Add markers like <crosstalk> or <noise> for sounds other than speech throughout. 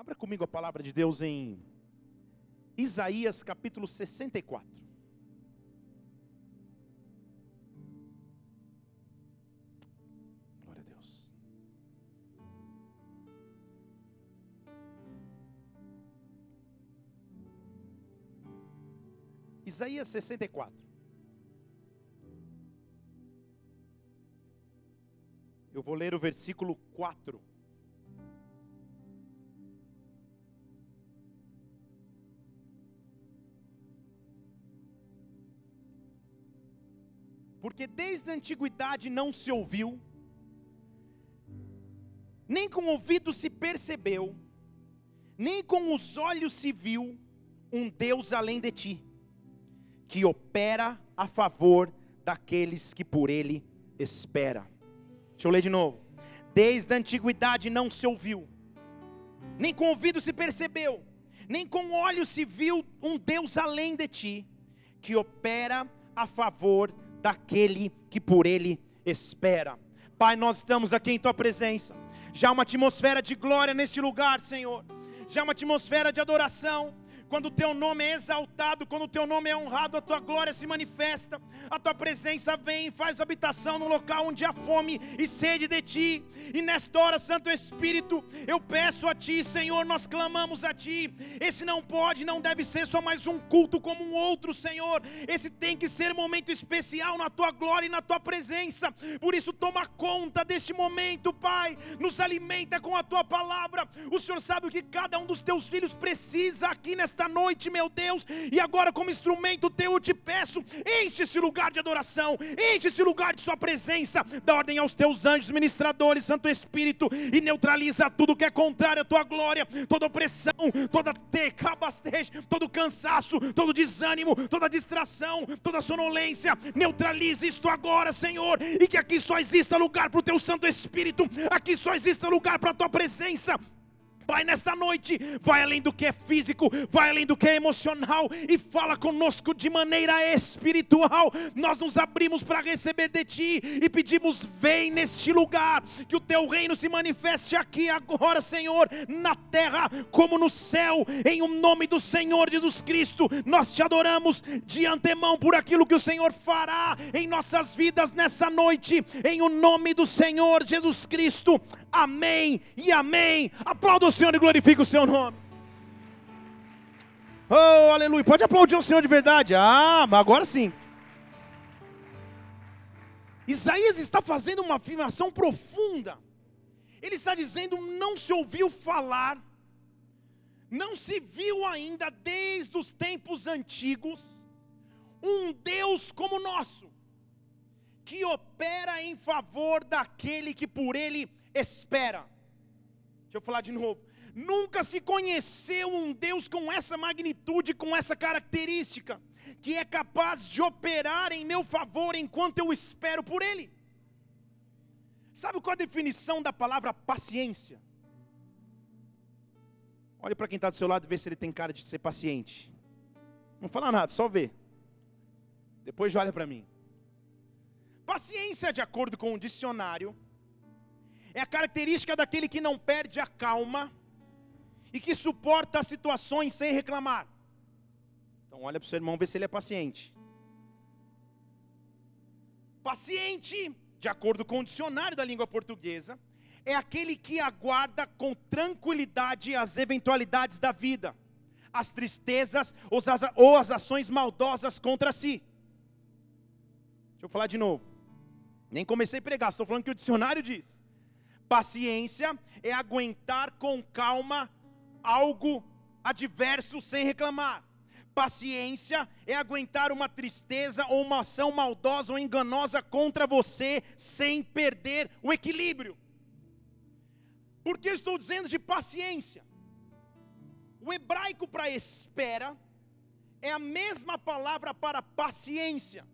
Abra comigo a palavra de Deus em Isaías capítulo 64. Glória a Deus. Isaías 64. Eu vou ler o versículo 4. Porque desde a antiguidade não se ouviu, nem com o ouvido se percebeu, nem com os olhos se viu um Deus além de ti, que opera a favor daqueles que por ele espera. Deixa eu ler de novo. Desde a antiguidade não se ouviu, nem com o ouvido se percebeu, nem com olhos se viu um Deus além de ti, que opera a favor daquele que por ele espera. Pai, nós estamos aqui em tua presença. Já uma atmosfera de glória neste lugar, Senhor. Já uma atmosfera de adoração quando o teu nome é exaltado, quando o teu nome é honrado, a tua glória se manifesta, a tua presença vem e faz habitação no local onde há fome e sede de ti. E nesta hora, Santo Espírito, eu peço a ti, Senhor, nós clamamos a ti. Esse não pode, não deve ser só mais um culto como um outro, Senhor. Esse tem que ser um momento especial na tua glória e na tua presença. Por isso, toma conta deste momento, Pai. Nos alimenta com a tua palavra. O Senhor sabe o que cada um dos teus filhos precisa aqui nesta nesta noite, meu Deus, e agora, como instrumento teu, eu te peço, enche esse lugar de adoração, enche esse lugar de Sua presença, dá ordem aos teus anjos ministradores, Santo Espírito, e neutraliza tudo que é contrário à tua glória, toda opressão, toda tecabastej, todo cansaço, todo desânimo, toda distração, toda sonolência, neutralize isto agora, Senhor, e que aqui só exista lugar para o teu Santo Espírito, aqui só exista lugar para a tua presença. Pai, nesta noite, vai além do que é físico, vai além do que é emocional e fala conosco de maneira espiritual. Nós nos abrimos para receber de Ti e pedimos: vem neste lugar, que o Teu reino se manifeste aqui agora, Senhor, na terra como no céu, em o um nome do Senhor Jesus Cristo. Nós te adoramos de antemão por aquilo que o Senhor fará em nossas vidas nessa noite, em o um nome do Senhor Jesus Cristo. Amém e amém. Aplauda o Senhor e glorifique o seu nome. Oh, aleluia. Pode aplaudir o Senhor de verdade. Ah, mas agora sim. Isaías está fazendo uma afirmação profunda. Ele está dizendo: não se ouviu falar, não se viu ainda desde os tempos antigos, um Deus como o nosso, que opera em favor daquele que por ele espera. Deixa eu falar de novo. Nunca se conheceu um Deus com essa magnitude, com essa característica, que é capaz de operar em meu favor enquanto eu espero por Ele. Sabe qual a definição da palavra paciência? Olhe para quem está do seu lado e vê se ele tem cara de ser paciente. Não fala nada, só vê. Depois olha para mim. Paciência, de acordo com o dicionário, é a característica daquele que não perde a calma e que suporta as situações sem reclamar. Então olha para o seu irmão ver se ele é paciente. Paciente, de acordo com o dicionário da língua portuguesa, é aquele que aguarda com tranquilidade as eventualidades da vida, as tristezas ou as ações maldosas contra si. Deixa eu falar de novo. Nem comecei a pregar, estou falando que o dicionário diz. Paciência é aguentar com calma algo adverso sem reclamar. Paciência é aguentar uma tristeza ou uma ação maldosa ou enganosa contra você sem perder o equilíbrio. Por que estou dizendo de paciência? O hebraico para espera é a mesma palavra para paciência.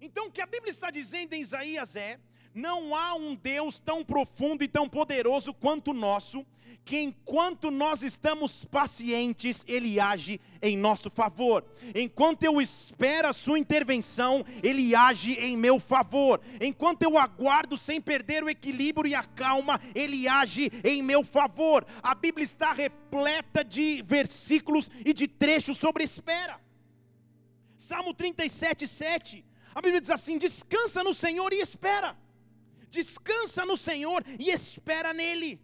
Então o que a Bíblia está dizendo em Isaías é: Não há um Deus tão profundo e tão poderoso quanto o nosso, que enquanto nós estamos pacientes, Ele age em nosso favor. Enquanto eu espero a Sua intervenção, Ele age em meu favor. Enquanto eu aguardo sem perder o equilíbrio e a calma, Ele age em meu favor. A Bíblia está repleta de versículos e de trechos sobre espera. Salmo 37, 7. A Bíblia diz assim: descansa no Senhor e espera. Descansa no Senhor e espera nele.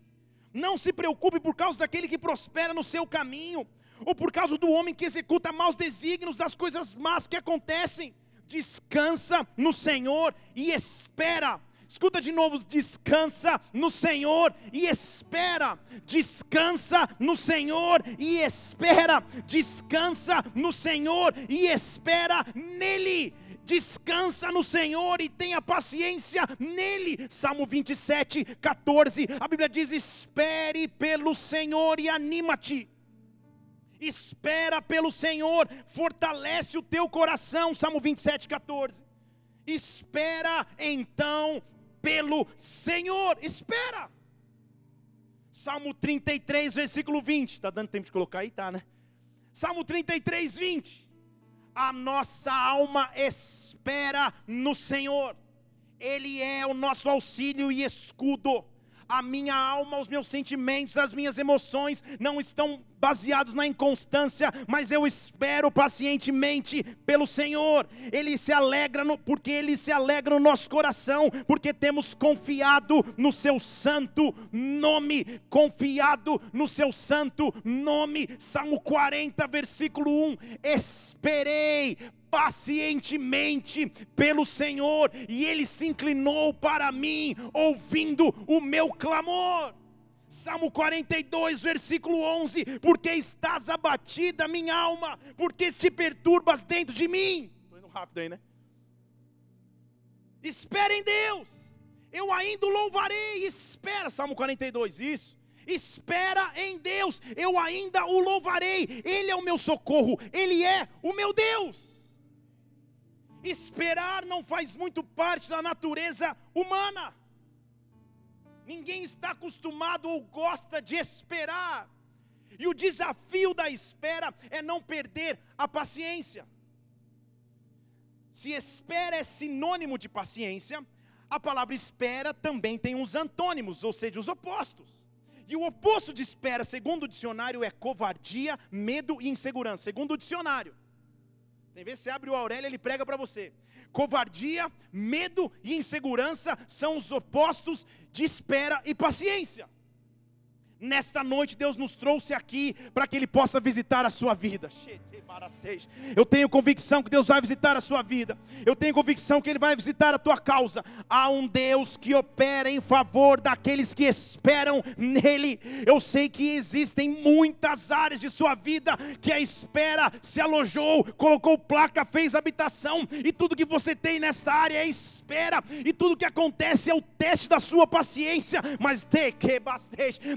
Não se preocupe por causa daquele que prospera no seu caminho, ou por causa do homem que executa maus desígnios das coisas más que acontecem. Descansa no Senhor e espera. Escuta de novo, descansa no Senhor e espera. Descansa no Senhor e espera. Descansa no Senhor e espera nele descansa no Senhor e tenha paciência nele. Salmo 27, 14, a Bíblia diz: espere pelo Senhor e anima-te. Espera pelo Senhor, fortalece o teu coração. Salmo 27, 14. Espera então pelo Senhor, espera. Salmo 33, versículo 20. Está dando tempo de colocar aí? Tá, né? Salmo 33, 20 a nossa alma espera no Senhor, Ele é o nosso auxílio e escudo a minha alma, os meus sentimentos, as minhas emoções não estão baseados na inconstância, mas eu espero pacientemente pelo Senhor. Ele se alegra no, porque ele se alegra no nosso coração, porque temos confiado no seu santo nome, confiado no seu santo nome. Salmo 40, versículo 1. Esperei pacientemente pelo Senhor, e ele se inclinou para mim, ouvindo o meu clamor. Salmo 42, versículo 11: Porque estás abatida, minha alma, porque te perturbas dentro de mim. Estou indo rápido aí, né? Espera em Deus, eu ainda o louvarei. Espera, Salmo 42, isso. Espera em Deus, eu ainda o louvarei. Ele é o meu socorro, Ele é o meu Deus. Esperar não faz muito parte da natureza humana. Ninguém está acostumado ou gosta de esperar. E o desafio da espera é não perder a paciência. Se espera é sinônimo de paciência, a palavra espera também tem uns antônimos, ou seja, os opostos. E o oposto de espera, segundo o dicionário, é covardia, medo e insegurança, segundo o dicionário. Tem vezes você abre o Aurélio, ele prega para você. Covardia, medo e insegurança são os opostos de espera e paciência. Nesta noite, Deus nos trouxe aqui para que Ele possa visitar a sua vida. Eu tenho convicção que Deus vai visitar a sua vida. Eu tenho convicção que Ele vai visitar a tua causa. Há um Deus que opera em favor daqueles que esperam nele. Eu sei que existem muitas áreas de sua vida que a espera se alojou, colocou placa, fez habitação, e tudo que você tem nesta área é espera, e tudo que acontece é o teste da sua paciência. Mas te que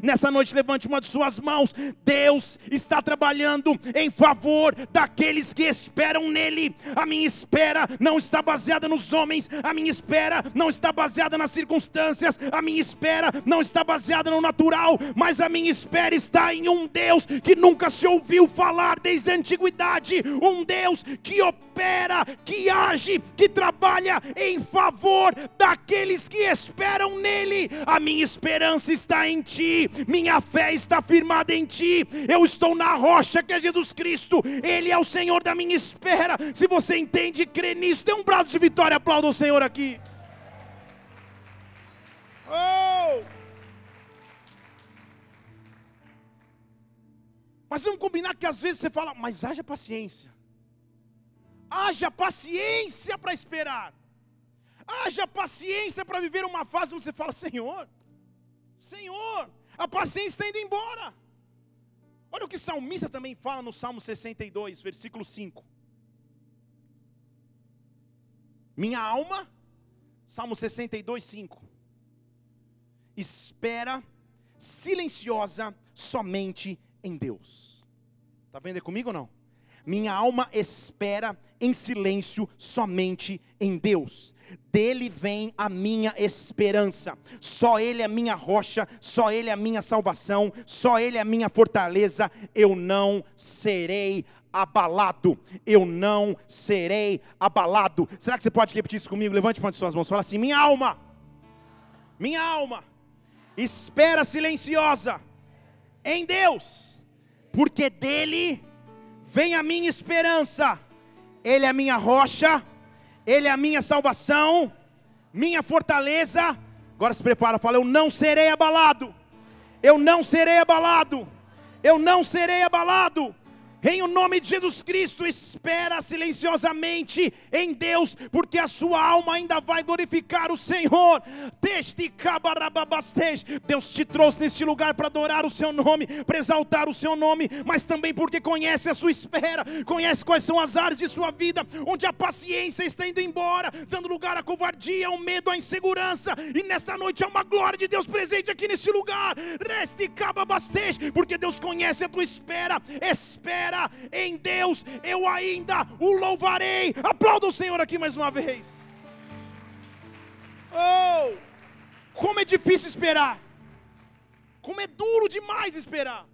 nessa noite noite, levante uma de suas mãos. Deus está trabalhando em favor daqueles que esperam nele. A minha espera não está baseada nos homens, a minha espera não está baseada nas circunstâncias, a minha espera não está baseada no natural, mas a minha espera está em um Deus que nunca se ouviu falar desde a antiguidade, um Deus que opera, que age, que trabalha em favor daqueles que esperam nele. A minha esperança está em ti, minha fé está firmada em Ti, eu estou na rocha que é Jesus Cristo, Ele é o Senhor da minha espera. Se você entende e crê nisso, dê um braço de vitória, aplauda o Senhor aqui. Oh! Mas vamos combinar que às vezes você fala, mas haja paciência. Haja paciência para esperar. Haja paciência para viver uma fase onde você fala, Senhor, Senhor, a paciência está indo embora. Olha o que o salmista também fala no Salmo 62, versículo 5. Minha alma, Salmo 62, 5. Espera silenciosa somente em Deus. Está vendo comigo ou não? minha alma espera em silêncio somente em Deus. Dele vem a minha esperança. Só Ele é a minha rocha, só Ele é a minha salvação, só Ele é a minha fortaleza. Eu não serei abalado. Eu não serei abalado. Será que você pode repetir isso comigo? Levante uma de suas mãos. Fala assim: minha alma, minha alma, espera silenciosa em Deus, porque dele vem a minha esperança. Ele é a minha rocha, Ele é a minha salvação, minha fortaleza. Agora se prepara, fala: Eu não serei abalado, eu não serei abalado, eu não serei abalado. Em o nome de Jesus Cristo, espera silenciosamente em Deus, porque a sua alma ainda vai glorificar o Senhor. Deus te trouxe neste lugar para adorar o seu nome, para exaltar o seu nome, mas também porque conhece a sua espera, conhece quais são as áreas de sua vida, onde a paciência está indo embora, dando lugar à covardia, ao medo, à insegurança. E nesta noite há uma glória de Deus presente aqui neste lugar. Reste porque Deus conhece a tua espera. Espera espera em Deus, eu ainda o louvarei. Aplauda o Senhor aqui mais uma vez. Oh, como é difícil esperar, como é duro demais esperar.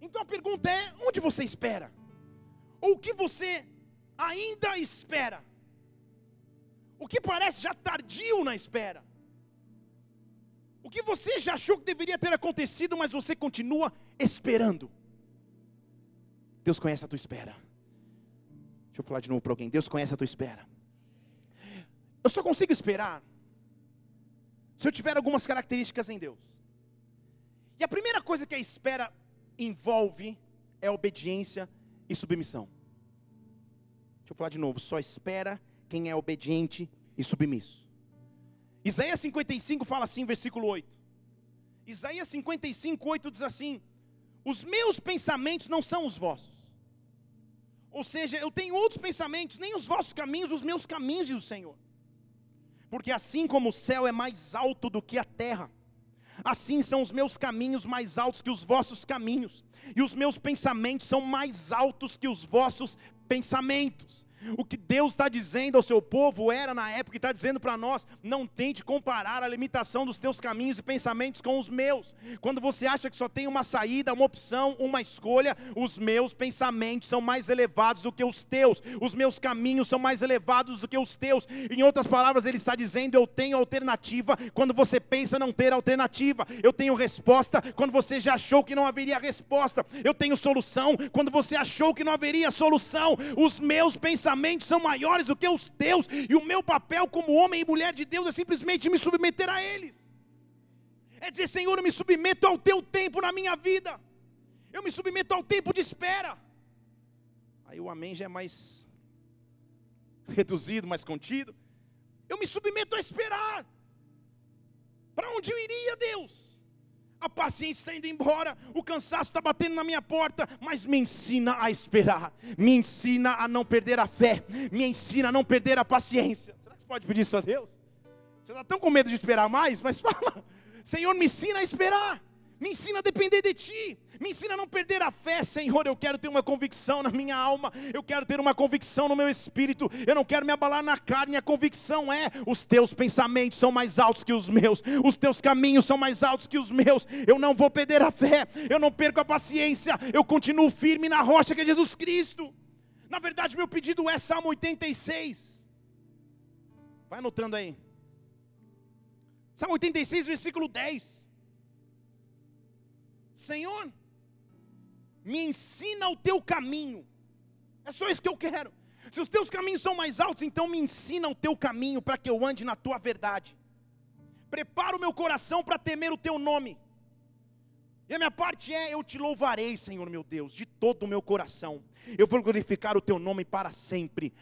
Então a pergunta é: onde você espera? Ou o que você ainda espera? O que parece já tardio na espera? O que você já achou que deveria ter acontecido, mas você continua esperando? Deus conhece a tua espera. Deixa eu falar de novo para alguém. Deus conhece a tua espera. Eu só consigo esperar se eu tiver algumas características em Deus. E a primeira coisa que a espera envolve é obediência e submissão. Deixa eu falar de novo. Só espera quem é obediente e submisso. Isaías 55 fala assim, versículo 8. Isaías 55, 8 diz assim: Os meus pensamentos não são os vossos ou seja, eu tenho outros pensamentos, nem os vossos caminhos, os meus caminhos, diz o Senhor. Porque assim como o céu é mais alto do que a terra, assim são os meus caminhos mais altos que os vossos caminhos, e os meus pensamentos são mais altos que os vossos pensamentos. O que Deus está dizendo ao seu povo era na época e está dizendo para nós: não tente comparar a limitação dos teus caminhos e pensamentos com os meus. Quando você acha que só tem uma saída, uma opção, uma escolha, os meus pensamentos são mais elevados do que os teus, os meus caminhos são mais elevados do que os teus. Em outras palavras, ele está dizendo: eu tenho alternativa quando você pensa não ter alternativa, eu tenho resposta quando você já achou que não haveria resposta, eu tenho solução quando você achou que não haveria solução. Os meus pensamentos pensamentos são maiores do que os teus, e o meu papel como homem e mulher de Deus é simplesmente me submeter a eles. É dizer, Senhor, eu me submeto ao teu tempo na minha vida, eu me submeto ao tempo de espera. Aí o amém já é mais <laughs> reduzido, mais contido. Eu me submeto a esperar. Para onde eu iria, Deus? A paciência está indo embora, o cansaço está batendo na minha porta, mas me ensina a esperar, me ensina a não perder a fé, me ensina a não perder a paciência. Será que você pode pedir isso a Deus? Você está tão com medo de esperar mais, mas <laughs> fala, Senhor, me ensina a esperar me ensina a depender de Ti, me ensina a não perder a fé, Senhor. Eu quero ter uma convicção na minha alma, eu quero ter uma convicção no meu espírito, eu não quero me abalar na carne. A convicção é: os Teus pensamentos são mais altos que os meus, os Teus caminhos são mais altos que os meus. Eu não vou perder a fé, eu não perco a paciência, eu continuo firme na rocha que é Jesus Cristo. Na verdade, meu pedido é Salmo 86. Vai anotando aí. Salmo 86, versículo 10. Senhor, me ensina o teu caminho. É só isso que eu quero. Se os teus caminhos são mais altos, então me ensina o teu caminho para que eu ande na tua verdade. Prepara o meu coração para temer o teu nome. E a minha parte é: eu te louvarei, Senhor meu Deus, de todo o meu coração. Eu vou glorificar o teu nome para sempre.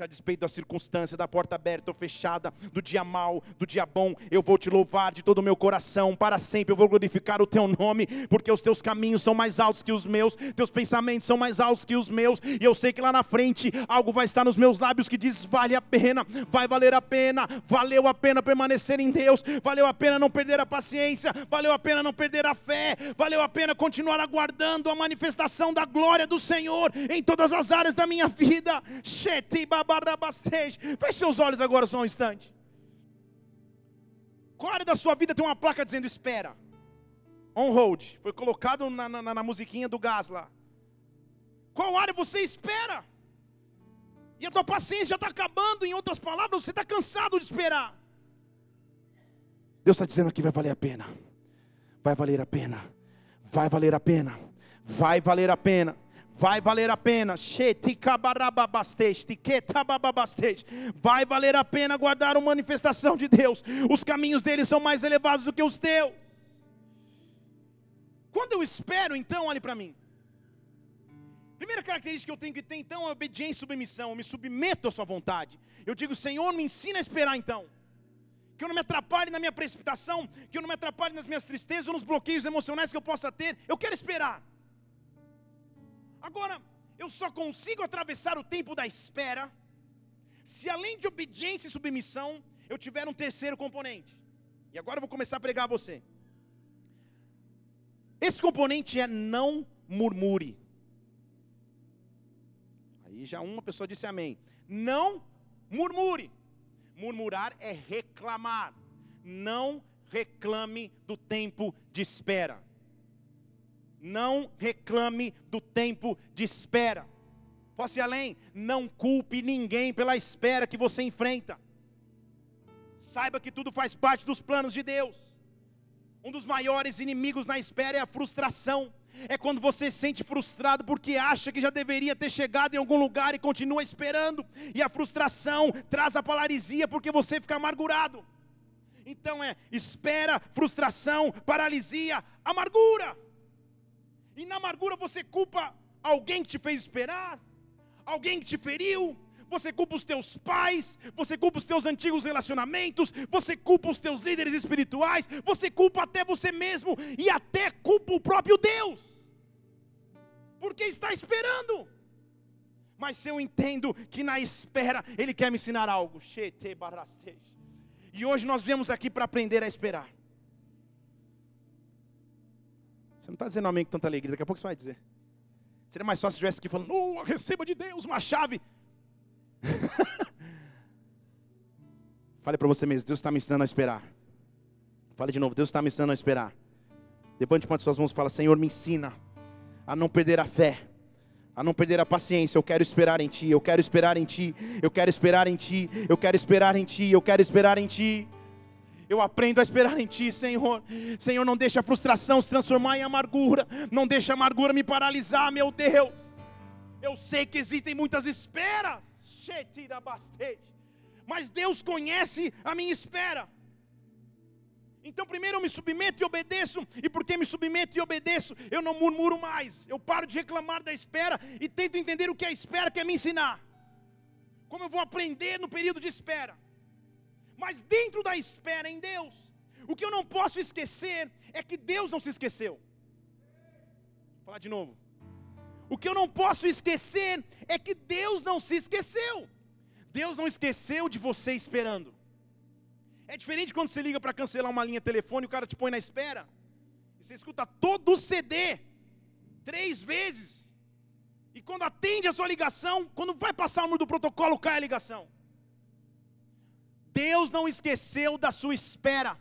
A despeito da circunstância, da porta aberta ou fechada, do dia mau, do dia bom, eu vou te louvar de todo o meu coração para sempre. Eu vou glorificar o teu nome, porque os teus caminhos são mais altos que os meus, teus pensamentos são mais altos que os meus, e eu sei que lá na frente algo vai estar nos meus lábios que diz: vale a pena, vai valer a pena, valeu a pena permanecer em Deus, valeu a pena não perder a paciência, valeu a pena não perder a fé, valeu a pena continuar aguardando a manifestação da glória do Senhor em todas as áreas da minha vida. Feche seus olhos agora só um instante. Qual área da sua vida tem uma placa dizendo espera? On hold. Foi colocado na, na, na musiquinha do gás lá. Qual área você espera? E a tua paciência está acabando, em outras palavras, você está cansado de esperar. Deus está dizendo aqui: vai valer a pena. Vai valer a pena. Vai valer a pena. Vai valer a pena. Vai valer a pena. Vai valer a pena guardar uma manifestação de Deus. Os caminhos dele são mais elevados do que os teus. Quando eu espero, então, olhe para mim. Primeira característica que eu tenho que ter, então, é obediência e submissão. Eu me submeto à sua vontade. Eu digo, Senhor, me ensina a esperar, então que eu não me atrapalhe na minha precipitação, que eu não me atrapalhe nas minhas tristezas ou nos bloqueios emocionais que eu possa ter. Eu quero esperar. Agora, eu só consigo atravessar o tempo da espera se além de obediência e submissão, eu tiver um terceiro componente. E agora eu vou começar a pregar a você. Esse componente é não murmure. Aí já uma pessoa disse amém. Não murmure. Murmurar é reclamar. Não reclame do tempo de espera. Não reclame do tempo de espera. Posso ir além? Não culpe ninguém pela espera que você enfrenta. Saiba que tudo faz parte dos planos de Deus. Um dos maiores inimigos na espera é a frustração. É quando você se sente frustrado porque acha que já deveria ter chegado em algum lugar e continua esperando. E a frustração traz a paralisia porque você fica amargurado. Então é espera, frustração, paralisia, amargura. E na amargura você culpa alguém que te fez esperar, alguém que te feriu, você culpa os teus pais, você culpa os teus antigos relacionamentos, você culpa os teus líderes espirituais, você culpa até você mesmo e até culpa o próprio Deus, porque está esperando. Mas eu entendo que na espera Ele quer me ensinar algo, e hoje nós viemos aqui para aprender a esperar. Você não está dizendo amém com tanta alegria, daqui a pouco você vai dizer. Seria mais fácil se estivesse aqui falando, oh, receba de Deus uma chave. <laughs> Fale para você mesmo, Deus está me ensinando a esperar. Fale de novo, Deus está me ensinando a esperar. Levante uma de suas mãos e fala, Senhor, me ensina a não perder a fé, a não perder a paciência. Eu quero esperar em Ti, eu quero esperar em Ti, eu quero esperar em Ti, eu quero esperar em Ti, eu quero esperar em Ti. Eu aprendo a esperar em Ti, Senhor. Senhor, não deixa a frustração se transformar em amargura. Não deixa a amargura me paralisar, meu Deus. Eu sei que existem muitas esperas mas Deus conhece a minha espera. Então, primeiro eu me submeto e obedeço, e porque me submeto e obedeço, eu não murmuro mais, eu paro de reclamar da espera e tento entender o que a espera quer me ensinar, como eu vou aprender no período de espera. Mas dentro da espera em Deus, o que eu não posso esquecer é que Deus não se esqueceu. Vou falar de novo. O que eu não posso esquecer é que Deus não se esqueceu. Deus não esqueceu de você esperando. É diferente quando você liga para cancelar uma linha telefônica, o cara te põe na espera. E você escuta todo o CD três vezes. E quando atende a sua ligação, quando vai passar o número do protocolo, cai a ligação. Deus não esqueceu da sua espera.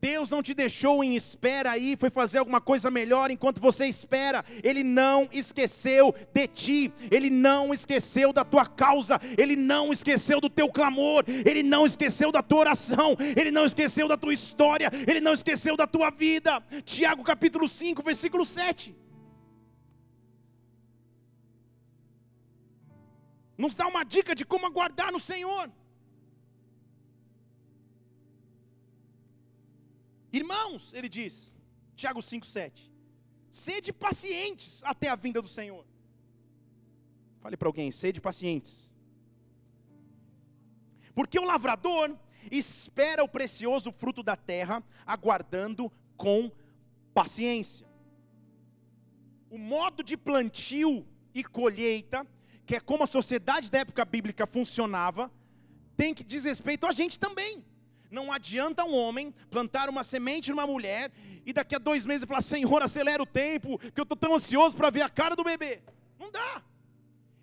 Deus não te deixou em espera aí, foi fazer alguma coisa melhor enquanto você espera. Ele não esqueceu de ti, ele não esqueceu da tua causa, ele não esqueceu do teu clamor, ele não esqueceu da tua oração, ele não esqueceu da tua história, ele não esqueceu da tua vida. Tiago capítulo 5, versículo 7. Nos dá uma dica de como aguardar no Senhor. Irmãos, ele diz, Tiago 5,7: sede pacientes até a vinda do Senhor. Fale para alguém, sede pacientes. Porque o lavrador espera o precioso fruto da terra, aguardando com paciência. O modo de plantio e colheita, que é como a sociedade da época bíblica funcionava, tem que diz respeito a gente também. Não adianta um homem plantar uma semente numa mulher e daqui a dois meses falar: Senhor, acelera o tempo, que eu estou tão ansioso para ver a cara do bebê. Não dá.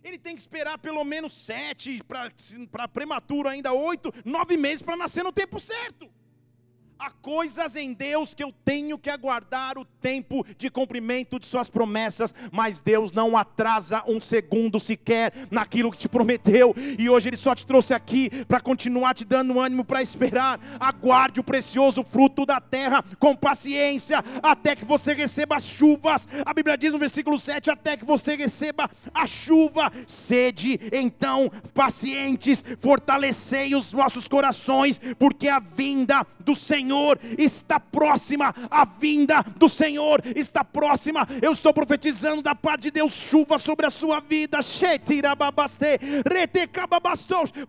Ele tem que esperar pelo menos sete, para prematuro ainda oito, nove meses para nascer no tempo certo. Há coisas em Deus que eu tenho que aguardar o tempo de cumprimento de Suas promessas, mas Deus não atrasa um segundo sequer naquilo que te prometeu, e hoje Ele só te trouxe aqui para continuar te dando ânimo para esperar. Aguarde o precioso fruto da terra com paciência, até que você receba as chuvas. A Bíblia diz no versículo 7: até que você receba a chuva, sede então pacientes, fortalecei os vossos corações, porque a vinda do Senhor está próxima, a vinda do Senhor está próxima. Eu estou profetizando da parte de Deus chuva sobre a sua vida.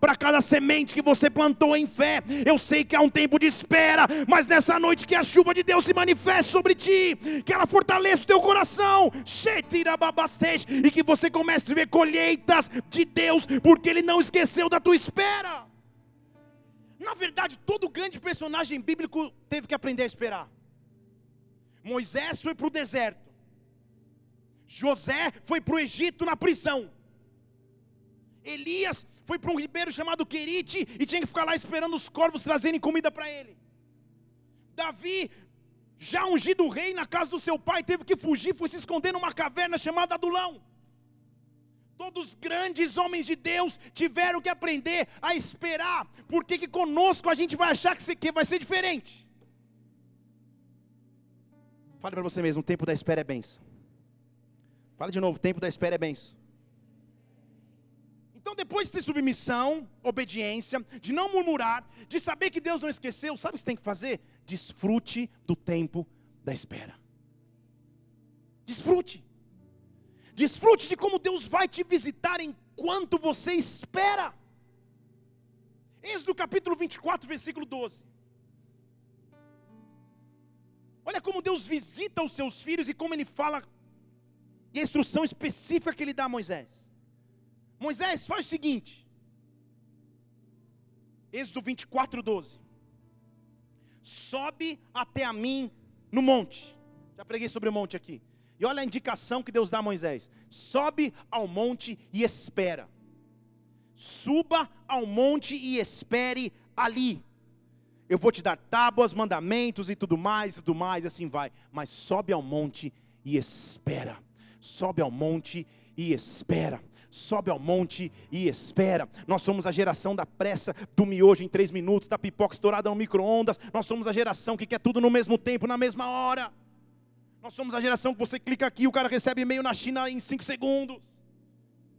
Para cada semente que você plantou em fé, eu sei que há um tempo de espera, mas nessa noite que a chuva de Deus se manifeste sobre ti, que ela fortaleça o teu coração, e que você comece a ver colheitas de Deus, porque Ele não esqueceu da tua espera. Na verdade, todo grande personagem bíblico teve que aprender a esperar. Moisés foi para o deserto. José foi para o Egito na prisão. Elias foi para um ribeiro chamado Querite e tinha que ficar lá esperando os corvos trazerem comida para ele. Davi, já ungido rei na casa do seu pai, teve que fugir, foi se esconder numa caverna chamada Adulão. Todos os grandes homens de Deus tiveram que aprender a esperar, porque que conosco a gente vai achar que vai ser diferente. Fale para você mesmo, o tempo da espera é benção. Fale de novo, o tempo da espera é benção. Então, depois de ter submissão, obediência, de não murmurar, de saber que Deus não esqueceu, sabe o que você tem que fazer? Desfrute do tempo da espera. Desfrute. Desfrute de como Deus vai te visitar enquanto você espera. Êxodo capítulo 24, versículo 12. Olha como Deus visita os seus filhos e como ele fala, e a instrução específica que ele dá a Moisés. Moisés, faz o seguinte. Êxodo 24, 12. Sobe até a mim no monte. Já preguei sobre o monte aqui. E olha a indicação que Deus dá a Moisés: sobe ao monte e espera. Suba ao monte e espere ali. Eu vou te dar tábuas, mandamentos e tudo mais, e tudo mais, assim vai. Mas sobe ao monte e espera. Sobe ao monte e espera sobe ao monte e espera. Nós somos a geração da pressa, do miojo em três minutos, da pipoca estourada no micro-ondas. Nós somos a geração que quer tudo no mesmo tempo, na mesma hora. Nós somos a geração que você clica aqui, o cara recebe e-mail na China em 5 segundos.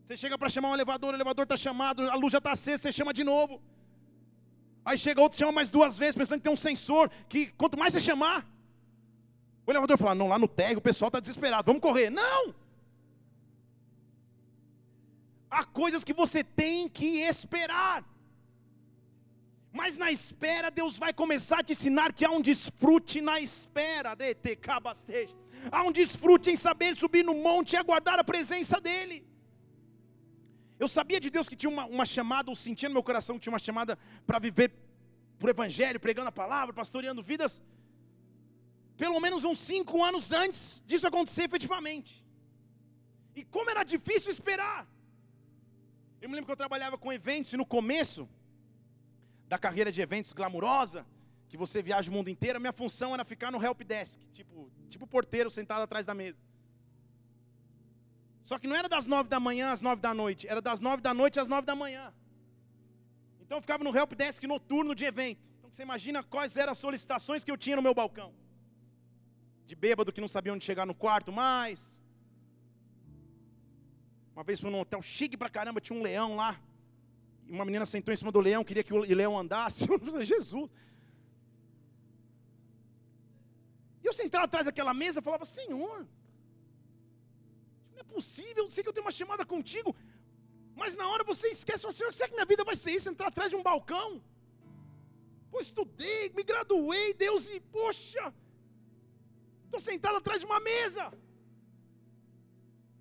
Você chega para chamar um elevador, o elevador está chamado, a luz já está acesa, você chama de novo. Aí chega outro, chama mais duas vezes, pensando que tem um sensor, que quanto mais você chamar, o elevador fala, não, lá no térreo o pessoal está desesperado, vamos correr. Não! Há coisas que você tem que esperar. Mas na espera, Deus vai começar a te ensinar que há um desfrute na espera. Há um desfrute em saber subir no monte e aguardar a presença dEle. Eu sabia de Deus que tinha uma, uma chamada, ou sentia no meu coração que tinha uma chamada para viver por Evangelho, pregando a palavra, pastoreando vidas. Pelo menos uns cinco anos antes disso acontecer efetivamente. E como era difícil esperar. Eu me lembro que eu trabalhava com eventos e no começo da carreira de eventos glamurosa, que você viaja o mundo inteiro, minha função era ficar no help desk, tipo, tipo porteiro sentado atrás da mesa. Só que não era das nove da manhã às nove da noite, era das nove da noite às nove da manhã. Então eu ficava no help desk noturno de evento. Então você imagina quais eram as solicitações que eu tinha no meu balcão. De bêbado que não sabia onde chegar no quarto mais. Uma vez fui num hotel chique pra caramba, tinha um leão lá uma menina sentou em cima do leão, queria que o leão andasse. <laughs> Jesus. E eu sentava atrás daquela mesa e falava, Senhor, possível, eu sei que eu tenho uma chamada contigo, mas na hora você esquece, fala, Senhor, será que minha vida vai ser isso? Entrar atrás de um balcão? Pô, estudei, me graduei, Deus, e poxa, estou sentado atrás de uma mesa.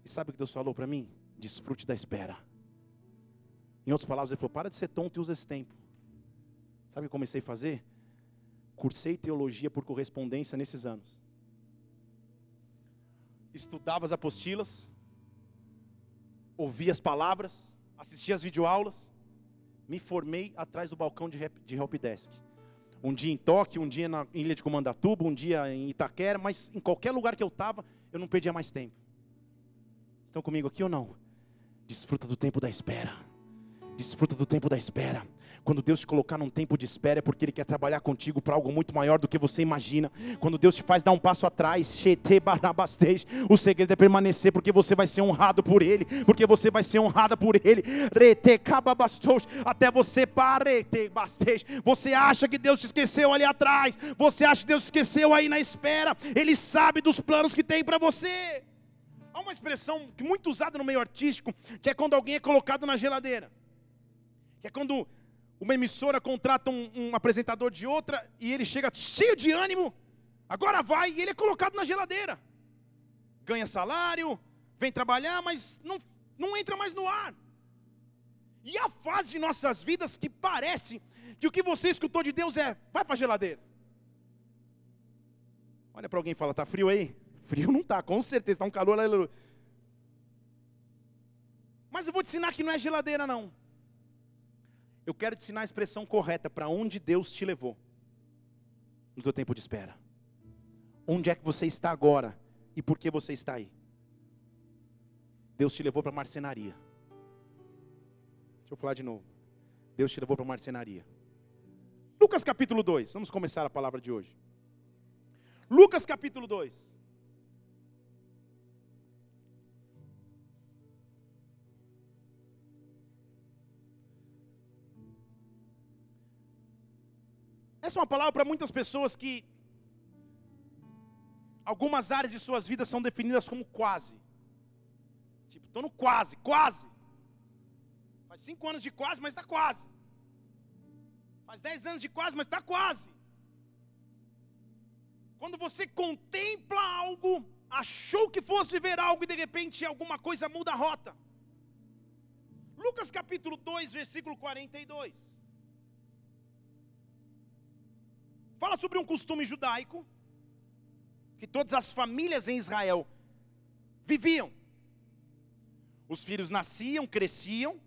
E sabe o que Deus falou para mim? Desfrute da espera. Em outras palavras, ele falou: para de ser tonto e usa esse tempo. Sabe o que comecei a fazer? Cursei teologia por correspondência nesses anos. Estudava as apostilas, ouvia as palavras, assistia as videoaulas, me formei atrás do balcão de, de helpdesk. Um dia em Tóquio, um dia na Ilha de Comandatuba, um dia em Itaquera, mas em qualquer lugar que eu estava, eu não perdia mais tempo. Estão comigo aqui ou não? Desfruta do tempo da espera. Desfruta do tempo da espera. Quando Deus te colocar num tempo de espera, é porque Ele quer trabalhar contigo para algo muito maior do que você imagina. Quando Deus te faz dar um passo atrás, o segredo é permanecer, porque você vai ser honrado por Ele, porque você vai ser honrada por Ele. Até você parete Você acha que Deus te esqueceu ali atrás, você acha que Deus te esqueceu aí na espera. Ele sabe dos planos que tem para você. Há uma expressão muito usada no meio artístico, que é quando alguém é colocado na geladeira. Que é quando uma emissora contrata um, um, apresentador de outra e ele chega cheio de ânimo, agora vai, e ele é colocado na geladeira. Ganha salário, vem trabalhar, mas não, não entra mais no ar. E a fase de nossas vidas que parece que o que você escutou de Deus é: vai para a geladeira. Olha para alguém e fala: tá frio aí? Frio não tá, com certeza, está um calor. Aleluia. Mas eu vou te ensinar que não é geladeira, não. Eu quero te ensinar a expressão correta para onde Deus te levou no teu tempo de espera. Onde é que você está agora e por que você está aí? Deus te levou para a marcenaria. Deixa eu falar de novo. Deus te levou para a marcenaria. Lucas capítulo 2, vamos começar a palavra de hoje. Lucas capítulo 2. Essa é uma palavra para muitas pessoas que algumas áreas de suas vidas são definidas como quase. Tipo, estou no quase, quase. Faz cinco anos de quase, mas está quase. Faz dez anos de quase, mas está quase. Quando você contempla algo, achou que fosse viver algo e de repente alguma coisa muda a rota. Lucas capítulo 2, versículo 42. Fala sobre um costume judaico que todas as famílias em Israel viviam. Os filhos nasciam, cresciam,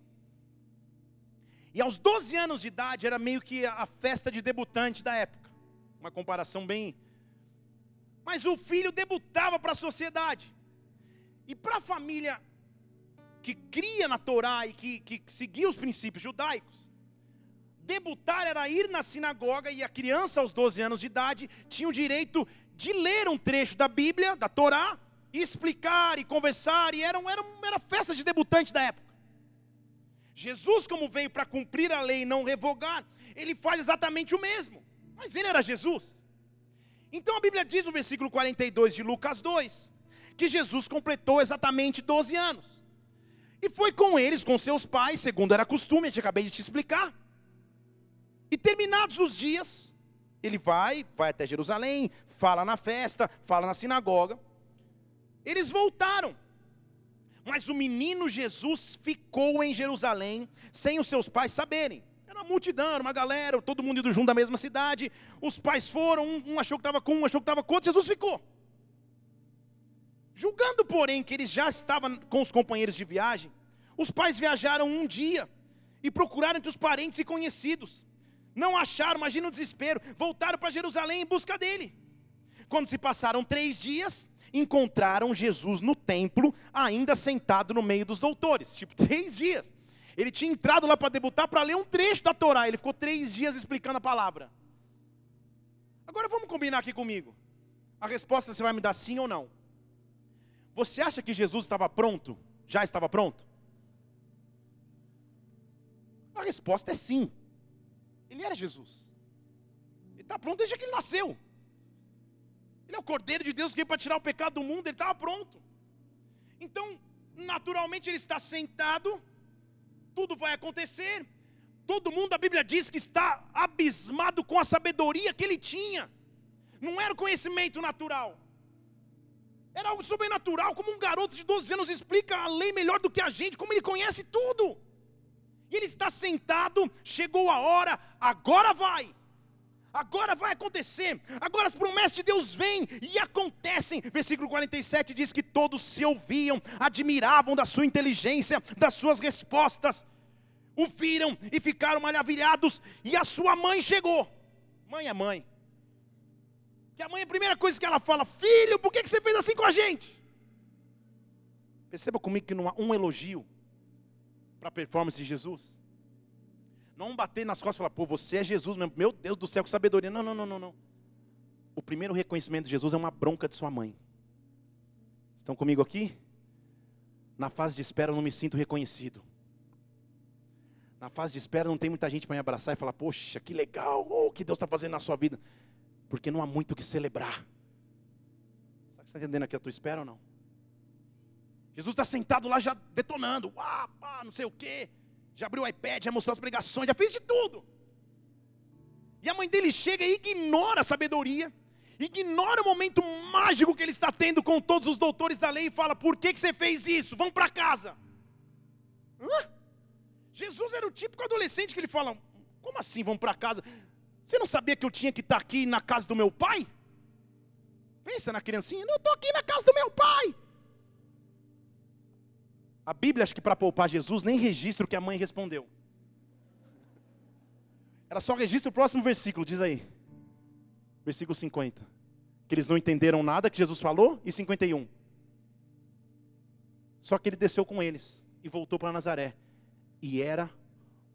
e aos 12 anos de idade era meio que a festa de debutante da época. Uma comparação bem. Mas o filho debutava para a sociedade. E para a família que cria na Torá e que, que seguia os princípios judaicos, debutar era ir na sinagoga e a criança aos 12 anos de idade tinha o direito de ler um trecho da Bíblia, da Torá, e explicar e conversar, e era, era, era festa de debutante da época. Jesus, como veio para cumprir a lei e não revogar, ele faz exatamente o mesmo, mas ele era Jesus. Então a Bíblia diz no versículo 42 de Lucas 2, que Jesus completou exatamente 12 anos. E foi com eles, com seus pais, segundo era costume, eu acabei de te explicar. E terminados os dias, ele vai, vai até Jerusalém, fala na festa, fala na sinagoga. Eles voltaram. Mas o menino Jesus ficou em Jerusalém, sem os seus pais saberem. Era uma multidão, uma galera, todo mundo indo junto da mesma cidade. Os pais foram, um, um achou que estava com um, achou que estava com outro, Jesus ficou. Julgando, porém, que ele já estava com os companheiros de viagem, os pais viajaram um dia e procuraram entre os parentes e conhecidos não acharam, imagina o desespero. Voltaram para Jerusalém em busca dele. Quando se passaram três dias, encontraram Jesus no templo, ainda sentado no meio dos doutores. Tipo, <laughs> três dias. Ele tinha entrado lá para debutar para ler um trecho da Torá. Ele ficou três dias explicando a palavra. Agora vamos combinar aqui comigo. A resposta você vai me dar sim ou não. Você acha que Jesus estava pronto? Já estava pronto? A resposta é sim. Ele era Jesus. Ele está pronto desde que ele nasceu. Ele é o Cordeiro de Deus que veio para tirar o pecado do mundo, ele estava pronto. Então, naturalmente, ele está sentado, tudo vai acontecer. Todo mundo, a Bíblia diz que está abismado com a sabedoria que ele tinha. Não era conhecimento natural. Era algo sobrenatural, como um garoto de 12 anos explica a lei melhor do que a gente, como ele conhece tudo. E ele está sentado, chegou a hora, agora vai. Agora vai acontecer. Agora as promessas de Deus vêm e acontecem. Versículo 47 diz que todos se ouviam, admiravam da sua inteligência, das suas respostas. O viram e ficaram maravilhados. E a sua mãe chegou. Mãe é mãe. Que a mãe, a primeira coisa que ela fala: Filho, por que você fez assim com a gente? Perceba comigo que não há um elogio para a performance de Jesus. Não bater nas costas e falar, pô, você é Jesus mesmo. Meu Deus do céu, que sabedoria. Não, não, não, não, não. O primeiro reconhecimento de Jesus é uma bronca de sua mãe. Estão comigo aqui? Na fase de espera eu não me sinto reconhecido. Na fase de espera não tem muita gente para me abraçar e falar, poxa, que legal, oh, o que Deus está fazendo na sua vida. Porque não há muito o que celebrar. Sabe que você está entendendo aqui a tua espera ou não? Jesus está sentado lá já detonando, uá, pá, não sei o quê. Já abriu o iPad, já mostrou as pregações, já fez de tudo. E a mãe dele chega e ignora a sabedoria, ignora o momento mágico que ele está tendo com todos os doutores da lei e fala: Por que, que você fez isso? Vamos para casa. Hã? Jesus era o típico adolescente que ele fala: Como assim vamos para casa? Você não sabia que eu tinha que estar tá aqui na casa do meu pai? Pensa na criancinha: Não, estou aqui na casa do meu pai. A Bíblia, acho que para poupar Jesus, nem registra o que a mãe respondeu. Ela só registra o próximo versículo, diz aí. Versículo 50. Que eles não entenderam nada que Jesus falou, e 51. Só que ele desceu com eles e voltou para Nazaré. E era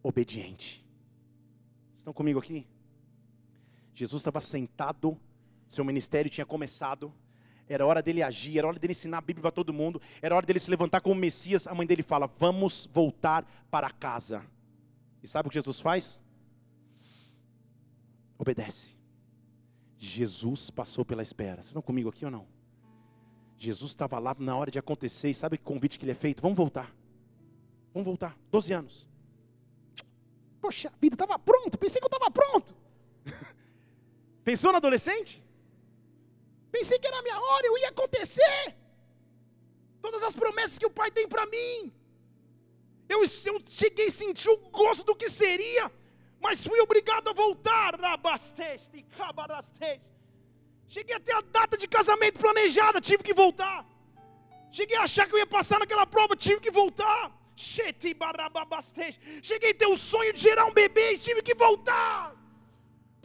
obediente. Estão comigo aqui? Jesus estava sentado, seu ministério tinha começado era hora dele agir, era hora dele ensinar a Bíblia para todo mundo, era hora dele se levantar como Messias. A mãe dele fala: Vamos voltar para casa. E sabe o que Jesus faz? Obedece. Jesus passou pela espera. Vocês estão comigo aqui ou não? Jesus estava lá na hora de acontecer, e sabe que convite que ele é feito? Vamos voltar. Vamos voltar. 12 anos. Poxa, a vida estava pronta, pensei que eu estava pronto. <laughs> Pensou no adolescente? Pensei que era a minha hora, eu ia acontecer. Todas as promessas que o Pai tem para mim. Eu, eu cheguei a sentir o gosto do que seria, mas fui obrigado a voltar. Cheguei até a data de casamento planejada, tive que voltar. Cheguei a achar que eu ia passar naquela prova, tive que voltar. Cheguei a ter o sonho de gerar um bebê e tive que voltar.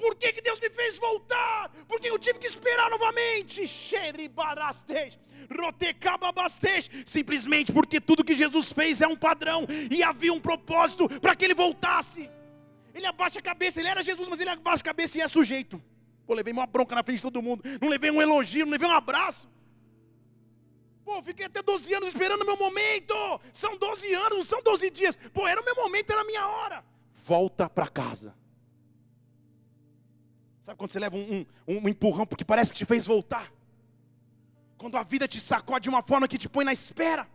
Por que, que Deus me fez voltar? Porque eu tive que esperar novamente. Simplesmente porque tudo que Jesus fez é um padrão e havia um propósito para que ele voltasse. Ele abaixa a cabeça, ele era Jesus, mas ele abaixa a cabeça e é sujeito. Pô, levei uma bronca na frente de todo mundo, não levei um elogio, não levei um abraço. Pô, fiquei até 12 anos esperando o meu momento. São 12 anos, não são 12 dias. Pô, era o meu momento, era a minha hora. Volta para casa. Sabe quando você leva um, um, um empurrão porque parece que te fez voltar? Quando a vida te sacode de uma forma que te põe na espera.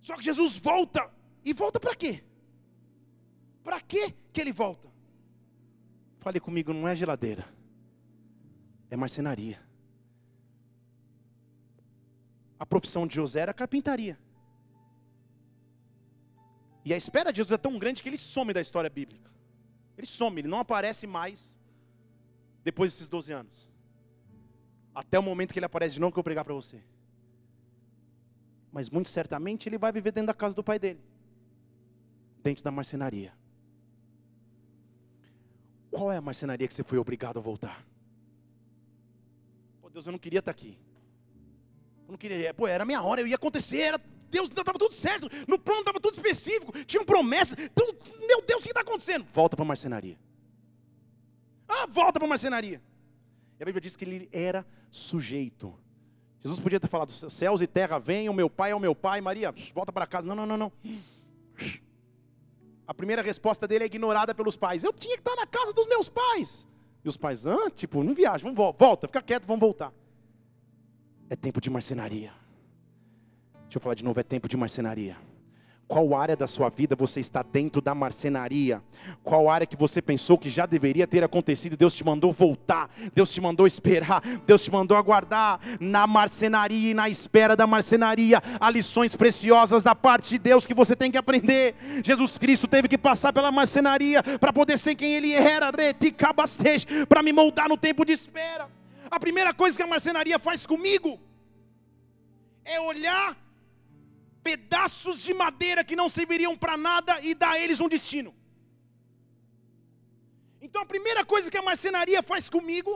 Só que Jesus volta. E volta para quê? Para quê que ele volta? Fale comigo, não é geladeira. É marcenaria. A profissão de José era carpintaria. E a espera de Jesus é tão grande que ele some da história bíblica. Ele some, ele não aparece mais depois desses 12 anos. Até o momento que ele aparece de novo que eu pregar para você. Mas muito certamente ele vai viver dentro da casa do pai dele. Dentro da marcenaria. Qual é a marcenaria que você foi obrigado a voltar? Pô, Deus, eu não queria estar aqui. Eu não queria, pô, era minha hora, eu ia acontecer, era Deus, estava tudo certo, no plano estava tudo específico, tinha promessa. Então, meu Deus, o que está acontecendo? Volta para a marcenaria. Ah, volta para a marcenaria. E a Bíblia diz que ele era sujeito. Jesus podia ter falado: céus e terra venham, meu pai é o meu pai, Maria, volta para casa. Não, não, não, não. A primeira resposta dele é ignorada pelos pais. Eu tinha que estar na casa dos meus pais. E os pais, ah, tipo, não viaja, vamos, volta, fica quieto, vamos voltar. É tempo de marcenaria. Deixa eu falar de novo, é tempo de marcenaria. Qual área da sua vida você está dentro da marcenaria? Qual área que você pensou que já deveria ter acontecido? Deus te mandou voltar, Deus te mandou esperar, Deus te mandou aguardar na marcenaria e na espera da marcenaria. Há lições preciosas da parte de Deus que você tem que aprender. Jesus Cristo teve que passar pela marcenaria para poder ser quem Ele era, para me moldar no tempo de espera. A primeira coisa que a marcenaria faz comigo é olhar pedaços de madeira que não serviriam para nada e dar a eles um destino. Então a primeira coisa que a marcenaria faz comigo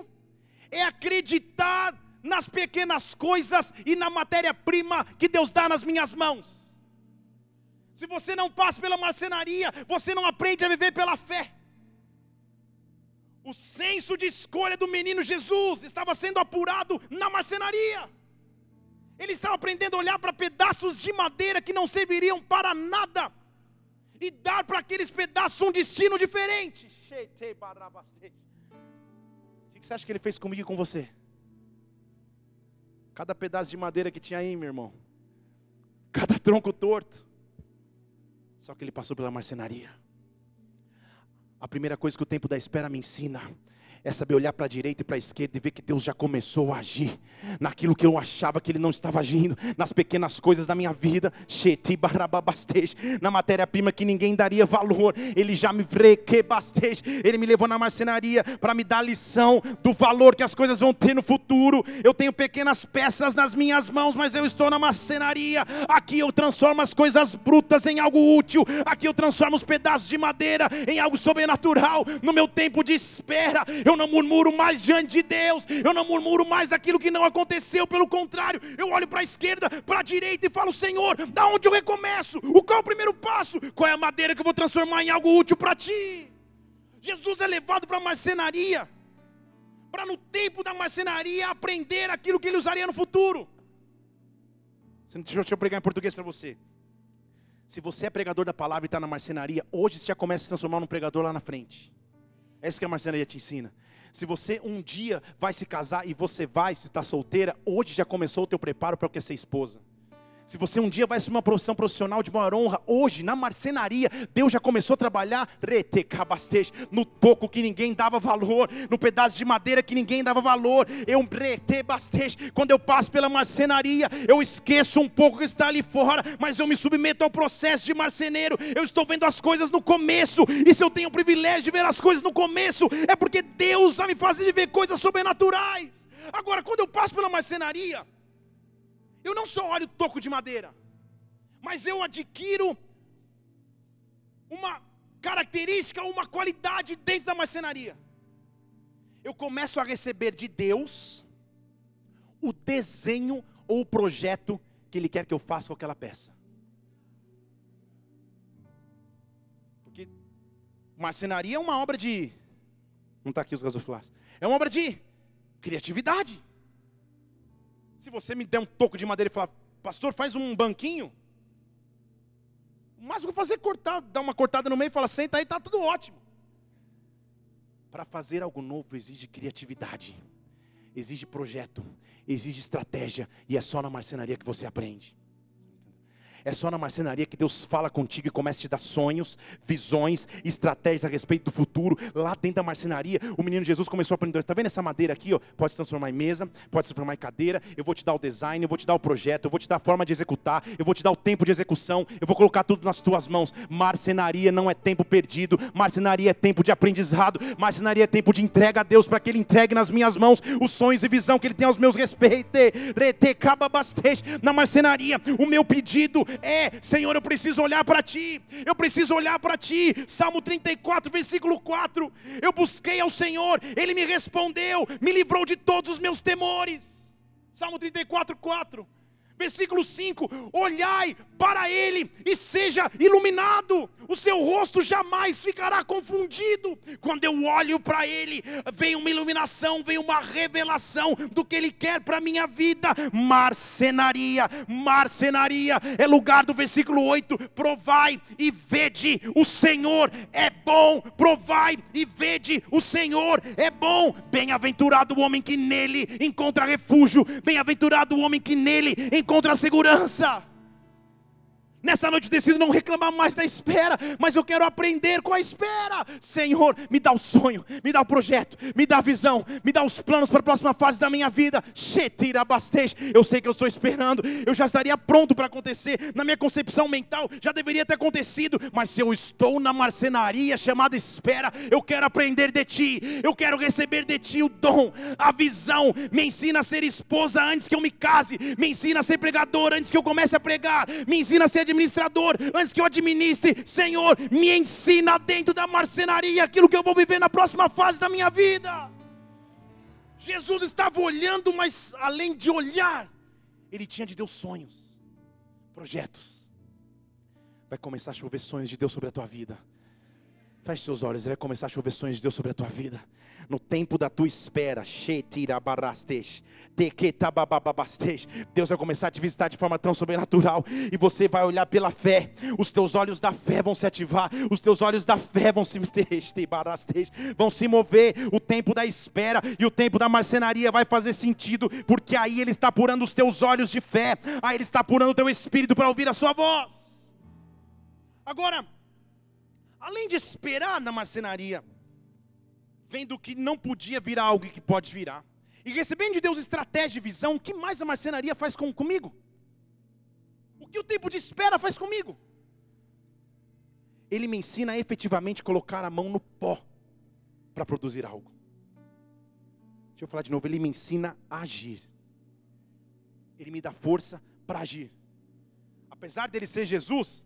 é acreditar nas pequenas coisas e na matéria-prima que Deus dá nas minhas mãos. Se você não passa pela marcenaria, você não aprende a viver pela fé. O senso de escolha do menino Jesus estava sendo apurado na marcenaria. Ele estava aprendendo a olhar para pedaços de madeira que não serviriam para nada e dar para aqueles pedaços um destino diferente. O que você acha que ele fez comigo e com você? Cada pedaço de madeira que tinha aí, meu irmão, cada tronco torto, só que ele passou pela marcenaria. A primeira coisa que o tempo da espera me ensina é saber olhar para a direita e para a esquerda e ver que Deus já começou a agir naquilo que eu achava que Ele não estava agindo, nas pequenas coisas da minha vida, na matéria-prima que ninguém daria valor, Ele já me bastej, Ele me levou na marcenaria para me dar lição do valor que as coisas vão ter no futuro. Eu tenho pequenas peças nas minhas mãos, mas eu estou na marcenaria. Aqui eu transformo as coisas brutas em algo útil, aqui eu transformo os pedaços de madeira em algo sobrenatural. No meu tempo de espera, eu eu não murmuro mais diante de Deus, eu não murmuro mais daquilo que não aconteceu, pelo contrário, eu olho para a esquerda, para a direita e falo: Senhor, da onde eu recomeço? O qual é o primeiro passo? Qual é a madeira que eu vou transformar em algo útil para ti? Jesus é levado para a marcenaria, para no tempo da marcenaria aprender aquilo que ele usaria no futuro. Deixa eu pregar em português para você. Se você é pregador da palavra e está na marcenaria, hoje você já começa a se transformar num pregador lá na frente. É isso que a marcenaria te ensina. Se você um dia vai se casar e você vai, se está solteira, hoje já começou o teu preparo para o que é ser esposa. Se você um dia vai assumir uma profissão profissional de maior honra, hoje, na marcenaria, Deus já começou a trabalhar no toco que ninguém dava valor, no pedaço de madeira que ninguém dava valor. Eu quando eu passo pela marcenaria, eu esqueço um pouco que está ali fora, mas eu me submeto ao processo de marceneiro. Eu estou vendo as coisas no começo, e se eu tenho o privilégio de ver as coisas no começo, é porque Deus vai me fazer viver coisas sobrenaturais. Agora, quando eu passo pela marcenaria, eu não só olho toco de madeira, mas eu adquiro uma característica, uma qualidade dentro da marcenaria. Eu começo a receber de Deus o desenho ou o projeto que Ele quer que eu faça com aquela peça. Porque marcenaria é uma obra de. Não está aqui os gasoflares. É uma obra de criatividade. Se você me der um toco de madeira e falar, pastor, faz um banquinho. O máximo que fazer é cortar, dar uma cortada no meio e falar, senta aí, está tudo ótimo. Para fazer algo novo exige criatividade, exige projeto, exige estratégia, e é só na marcenaria que você aprende. É só na marcenaria que Deus fala contigo e começa a te dar sonhos, visões, estratégias a respeito do futuro. Lá dentro da marcenaria, o menino Jesus começou a aprender. Está vendo essa madeira aqui? Ó? Pode se transformar em mesa, pode se transformar em cadeira. Eu vou te dar o design, eu vou te dar o projeto, eu vou te dar a forma de executar, eu vou te dar o tempo de execução, eu vou colocar tudo nas tuas mãos. Marcenaria não é tempo perdido, marcenaria é tempo de aprendizado, marcenaria é tempo de entrega a Deus para que Ele entregue nas minhas mãos os sonhos e visão que Ele tem aos meus respeitos. Na marcenaria, o meu pedido é: Senhor, eu preciso olhar para Ti, eu preciso olhar para Ti. Salmo 34, versículo 4. Eu busquei ao Senhor, Ele me respondeu, me livrou de todos os meus temores. Salmo 34, 4. Versículo 5: Olhai para ele e seja iluminado, o seu rosto jamais ficará confundido. Quando eu olho para ele, vem uma iluminação, vem uma revelação do que ele quer para a minha vida. Marcenaria, marcenaria é lugar do versículo 8: Provai e vede, o Senhor é bom. Provai e vede, o Senhor é bom. Bem-aventurado o homem que nele encontra refúgio, bem-aventurado o homem que nele encontra encontra segurança. Nessa noite eu decido não reclamar mais da espera, mas eu quero aprender com a espera. Senhor, me dá o sonho, me dá o projeto, me dá a visão, me dá os planos para a próxima fase da minha vida. Eu sei que eu estou esperando, eu já estaria pronto para acontecer. Na minha concepção mental já deveria ter acontecido, mas se eu estou na marcenaria chamada espera, eu quero aprender de ti, eu quero receber de ti o dom, a visão. Me ensina a ser esposa antes que eu me case, me ensina a ser pregador antes que eu comece a pregar, me ensina a ser administrador, antes que eu administre, Senhor, me ensina dentro da marcenaria aquilo que eu vou viver na próxima fase da minha vida. Jesus estava olhando, mas além de olhar, ele tinha de Deus sonhos, projetos. Vai começar a chover sonhos de Deus sobre a tua vida. Feche seus olhos, vai começar a chover sonhos de Deus sobre a tua vida. No tempo da tua espera, Deus vai começar a te visitar de forma tão sobrenatural. E você vai olhar pela fé. Os teus olhos da fé vão se ativar. Os teus olhos da fé vão se <laughs> vão se mover. O tempo da espera e o tempo da marcenaria vai fazer sentido. Porque aí Ele está apurando os teus olhos de fé. Aí Ele está apurando o teu espírito para ouvir a sua voz. Agora, além de esperar na marcenaria, vendo que não podia virar algo que pode virar, e recebendo de Deus estratégia e visão, o que mais a marcenaria faz com, comigo? O que o tempo de espera faz comigo? Ele me ensina a efetivamente colocar a mão no pó para produzir algo. Deixa eu falar de novo, ele me ensina a agir. Ele me dá força para agir. Apesar dele ser Jesus,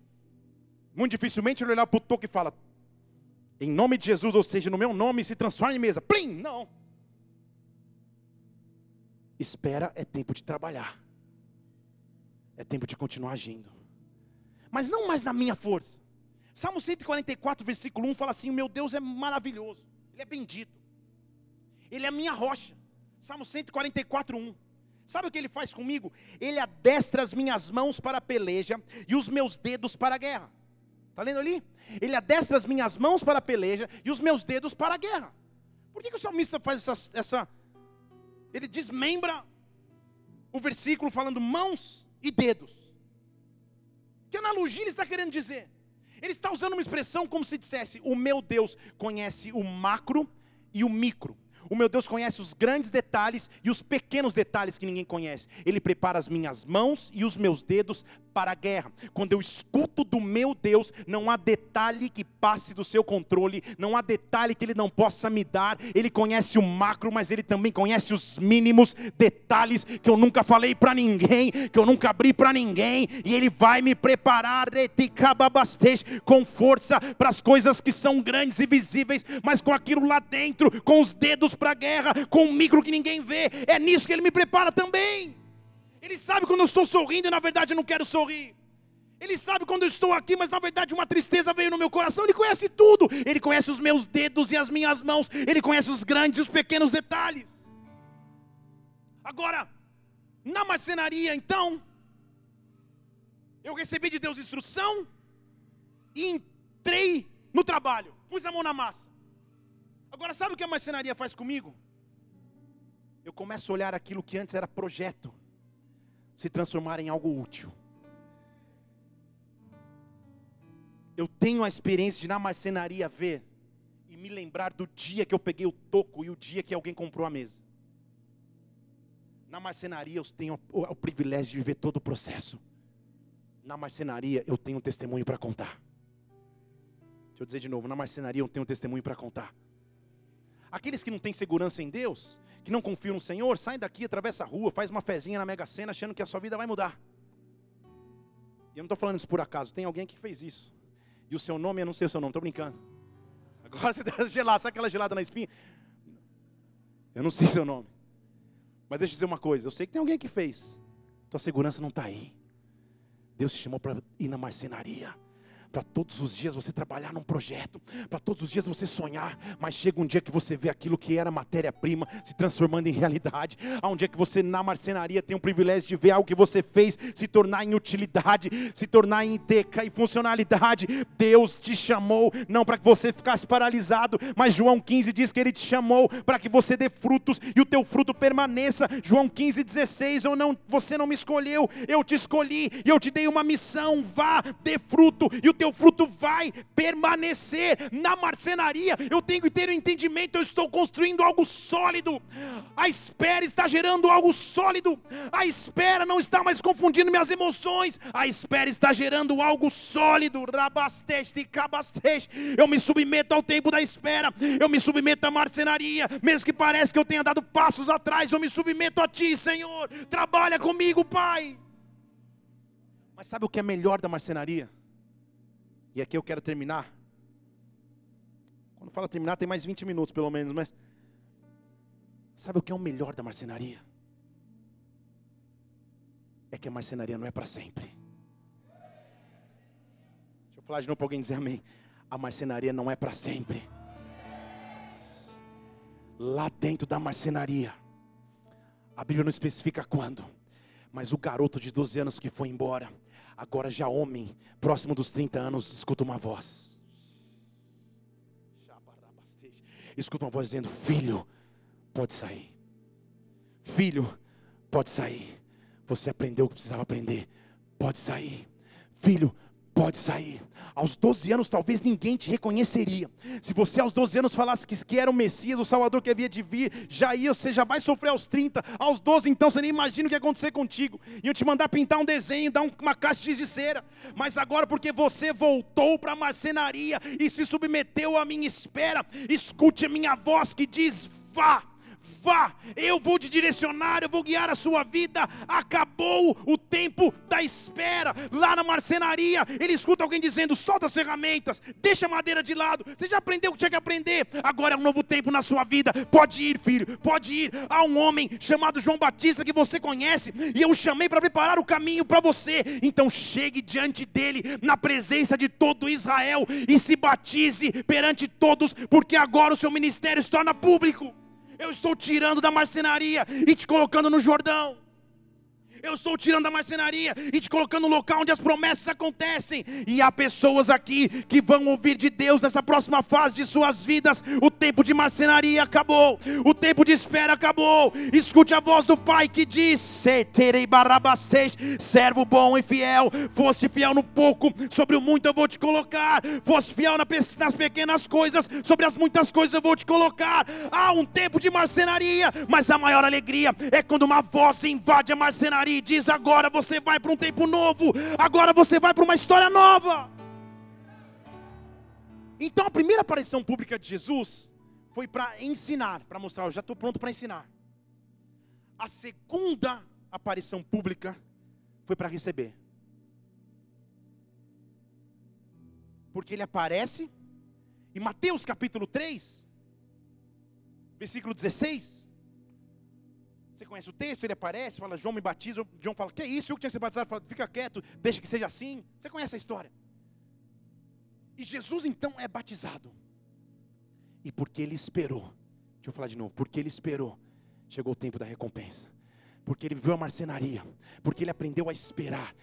muito dificilmente ele olhar para o toco e fala: Em nome de Jesus, ou seja, no meu nome, se transforma em mesa. Plim! Não. Espera é tempo de trabalhar. É tempo de continuar agindo. Mas não mais na minha força. Salmo 144, versículo 1 fala assim: O meu Deus é maravilhoso, Ele é bendito, Ele é a minha rocha. Salmo 144, 1. Sabe o que ele faz comigo? Ele adestra as minhas mãos para a peleja e os meus dedos para a guerra. Está lendo ali? Ele adestra as minhas mãos para a peleja e os meus dedos para a guerra. Por que, que o salmista faz essa, essa. Ele desmembra o versículo falando mãos e dedos. Que analogia ele está querendo dizer? Ele está usando uma expressão como se dissesse: O meu Deus conhece o macro e o micro. O meu Deus conhece os grandes detalhes e os pequenos detalhes que ninguém conhece. Ele prepara as minhas mãos e os meus dedos para a guerra. Quando eu escuto do meu Deus, não há detalhe que passe do seu controle, não há detalhe que ele não possa me dar. Ele conhece o macro, mas ele também conhece os mínimos detalhes que eu nunca falei para ninguém, que eu nunca abri para ninguém, e ele vai me preparar com força para as coisas que são grandes e visíveis, mas com aquilo lá dentro, com os dedos para a guerra, com o micro que ninguém vê. É nisso que ele me prepara também. Ele sabe quando eu estou sorrindo e na verdade eu não quero sorrir. Ele sabe quando eu estou aqui, mas na verdade uma tristeza veio no meu coração. Ele conhece tudo. Ele conhece os meus dedos e as minhas mãos. Ele conhece os grandes e os pequenos detalhes. Agora, na marcenaria, então, eu recebi de Deus instrução e entrei no trabalho. Pus a mão na massa. Agora, sabe o que a marcenaria faz comigo? Eu começo a olhar aquilo que antes era projeto se transformar em algo útil. Eu tenho a experiência de na marcenaria ver e me lembrar do dia que eu peguei o toco e o dia que alguém comprou a mesa. Na marcenaria eu tenho o, privilégio de viver todo o processo. Na marcenaria eu tenho um testemunho para contar. Deixa eu dizer de novo, na marcenaria eu tenho um testemunho para contar. Aqueles que não têm segurança em Deus, que não confiam no Senhor, sai daqui, atravessa a rua, faz uma fezinha na Mega Sena achando que a sua vida vai mudar. E eu não estou falando isso por acaso, tem alguém que fez isso. E o seu nome, eu não sei o seu nome, estou brincando. Agora você deve <laughs> gelar, sabe aquela gelada na espinha? Eu não sei seu nome. Mas deixa eu dizer uma coisa, eu sei que tem alguém que fez. Tua segurança não está aí. Deus te chamou para ir na marcenaria para todos os dias você trabalhar num projeto, para todos os dias você sonhar, mas chega um dia que você vê aquilo que era matéria-prima se transformando em realidade. Há um dia que você na marcenaria tem o privilégio de ver algo que você fez se tornar em utilidade, se tornar em teca e funcionalidade. Deus te chamou não para que você ficasse paralisado, mas João 15 diz que ele te chamou para que você dê frutos e o teu fruto permaneça. João 15, 16, ou não, você não me escolheu, eu te escolhi e eu te dei uma missão. Vá, dê fruto e o teu fruto vai permanecer. Na marcenaria, eu tenho que ter o um entendimento, eu estou construindo algo sólido. A espera está gerando algo sólido. A espera não está mais confundindo minhas emoções. A espera está gerando algo sólido. Rabasteste, cabasteste. Eu me submeto ao tempo da espera. Eu me submeto à marcenaria, mesmo que pareça que eu tenha dado passos atrás, eu me submeto a ti, Senhor. Trabalha comigo, Pai. Mas sabe o que é melhor da marcenaria? E aqui eu quero terminar. Quando fala terminar, tem mais 20 minutos pelo menos, mas. Sabe o que é o melhor da marcenaria? É que a marcenaria não é para sempre. Deixa eu falar de novo para alguém dizer amém. A marcenaria não é para sempre. Lá dentro da marcenaria, a Bíblia não especifica quando, mas o garoto de 12 anos que foi embora, Agora, já homem, próximo dos 30 anos, escuta uma voz. Escuta uma voz dizendo: Filho, pode sair. Filho, pode sair. Você aprendeu o que precisava aprender. Pode sair. Filho, pode sair. Aos 12 anos, talvez ninguém te reconheceria. Se você aos 12 anos falasse que, era o Messias, o Salvador que havia de vir, já ia, você já vai sofrer aos 30. Aos 12, então, você nem imagina o que ia acontecer contigo. Iam te mandar pintar um desenho, dar uma caixa de cera. Mas agora, porque você voltou para a marcenaria e se submeteu à minha espera, escute a minha voz que diz: vá vá, eu vou te direcionar, eu vou guiar a sua vida. Acabou o tempo da espera. Lá na marcenaria, ele escuta alguém dizendo: solta as ferramentas, deixa a madeira de lado. Você já aprendeu o que tinha que aprender, agora é um novo tempo na sua vida. Pode ir, filho, pode ir. Há um homem chamado João Batista que você conhece, e eu o chamei para preparar o caminho para você. Então chegue diante dele, na presença de todo Israel, e se batize perante todos, porque agora o seu ministério se torna público. Eu estou tirando da marcenaria e te colocando no Jordão. Eu estou tirando da marcenaria e te colocando no local onde as promessas acontecem. E há pessoas aqui que vão ouvir de Deus nessa próxima fase de suas vidas. O tempo de marcenaria acabou, o tempo de espera acabou. Escute a voz do Pai que diz: Terei barabastej, servo bom e fiel. Foste fiel no pouco, sobre o muito eu vou te colocar. Foste fiel nas pequenas coisas, sobre as muitas coisas eu vou te colocar. Há um tempo de marcenaria, mas a maior alegria é quando uma voz invade a marcenaria e diz: agora você vai para um tempo novo, agora você vai para uma história nova. Então a primeira aparição pública de Jesus foi para ensinar, para mostrar, eu já estou pronto para ensinar. A segunda aparição pública foi para receber. Porque ele aparece, em Mateus capítulo 3, versículo 16, você conhece o texto, ele aparece, fala, João me batiza, João fala, que é isso? Eu que tinha que ser batizado, fala, fica quieto, deixa que seja assim. Você conhece a história. E Jesus então é batizado. E porque ele esperou, deixa eu falar de novo, porque ele esperou, chegou o tempo da recompensa. Porque ele viveu a marcenaria, porque ele aprendeu a esperar,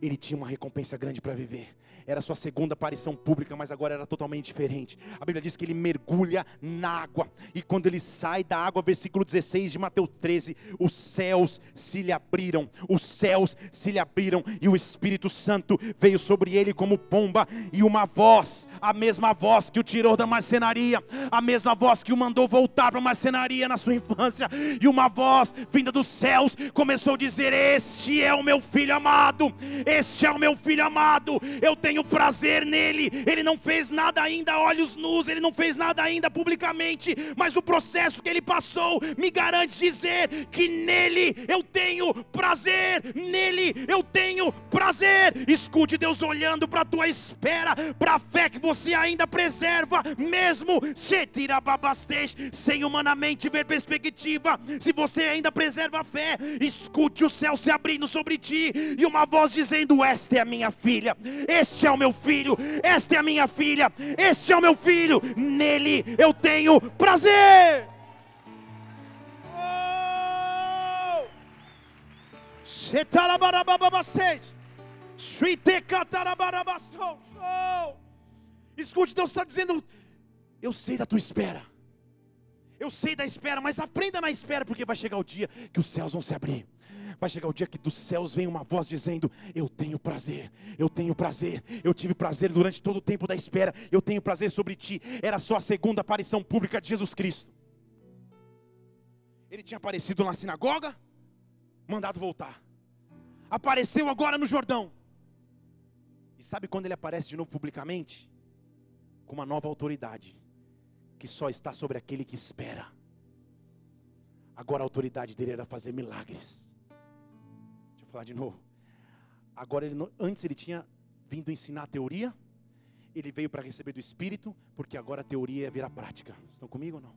ele tinha uma recompensa grande para viver. Era sua segunda aparição pública, mas agora era totalmente diferente. A Bíblia diz que ele mergulha na água, e quando ele sai da água, versículo 16 de Mateus 13, os céus se lhe abriram, os céus se lhe abriram, e o Espírito Santo veio sobre ele como pomba, e uma voz, a mesma voz que o tirou da marcenaria, a mesma voz que o mandou voltar para a marcenaria na sua infância, e uma voz vinda dos céus começou a dizer: Este é o meu filho amado, este é o meu filho amado, eu tenho prazer nele. Ele não fez nada ainda olhos nus, ele não fez nada ainda publicamente, mas o processo que ele passou me garante dizer que nele eu tenho prazer, nele eu tenho prazer. Escute Deus olhando para a tua espera, para a fé que você ainda preserva, mesmo se tira babastej, sem humanamente ver perspectiva. Se você ainda preserva a fé, escute o céu se abrindo sobre ti e uma voz dizendo dizendo: Esta é a minha filha, este é o meu filho, esta é a minha filha, este é o meu filho, nele eu tenho prazer. Oh! Oh! Escute, Deus está dizendo: Eu sei da tua espera. Eu sei da espera, mas aprenda na espera, porque vai chegar o dia que os céus vão se abrir. Vai chegar o dia que dos céus vem uma voz dizendo: Eu tenho prazer, eu tenho prazer, eu tive prazer durante todo o tempo da espera, eu tenho prazer sobre ti. Era só a segunda aparição pública de Jesus Cristo. Ele tinha aparecido na sinagoga, mandado voltar. Apareceu agora no Jordão. E sabe quando ele aparece de novo publicamente? Com uma nova autoridade que só está sobre aquele que espera. Agora a autoridade dele era fazer milagres. Falar de novo. Agora ele antes ele tinha vindo ensinar a teoria, ele veio para receber do Espírito, porque agora a teoria ia virar prática. Estão comigo ou não?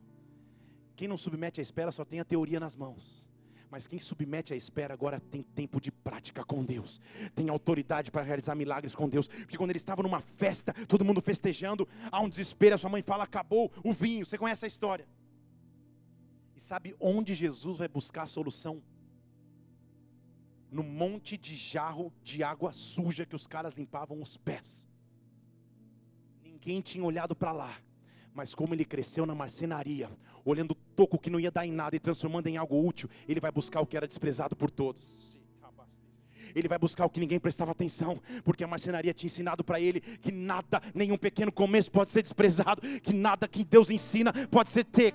Quem não submete à espera só tem a teoria nas mãos. Mas quem submete à espera agora tem tempo de prática com Deus, tem autoridade para realizar milagres com Deus. Porque quando ele estava numa festa, todo mundo festejando, há um desespero, a sua mãe fala: acabou o vinho. Você conhece a história? E sabe onde Jesus vai buscar a solução? No monte de jarro de água suja que os caras limpavam os pés. Ninguém tinha olhado para lá mas como ele cresceu na marcenaria, olhando toco que não ia dar em nada e transformando em algo útil, ele vai buscar o que era desprezado por todos ele vai buscar o que ninguém prestava atenção, porque a marcenaria tinha ensinado para ele que nada, nenhum pequeno começo pode ser desprezado, que nada que Deus ensina pode ser ter,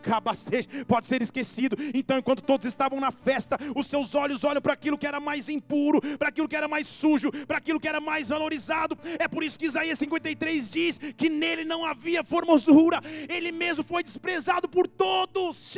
pode ser esquecido. Então, enquanto todos estavam na festa, os seus olhos olham para aquilo que era mais impuro, para aquilo que era mais sujo, para aquilo que era mais valorizado. É por isso que Isaías 53 diz que nele não havia formosura, ele mesmo foi desprezado por todos,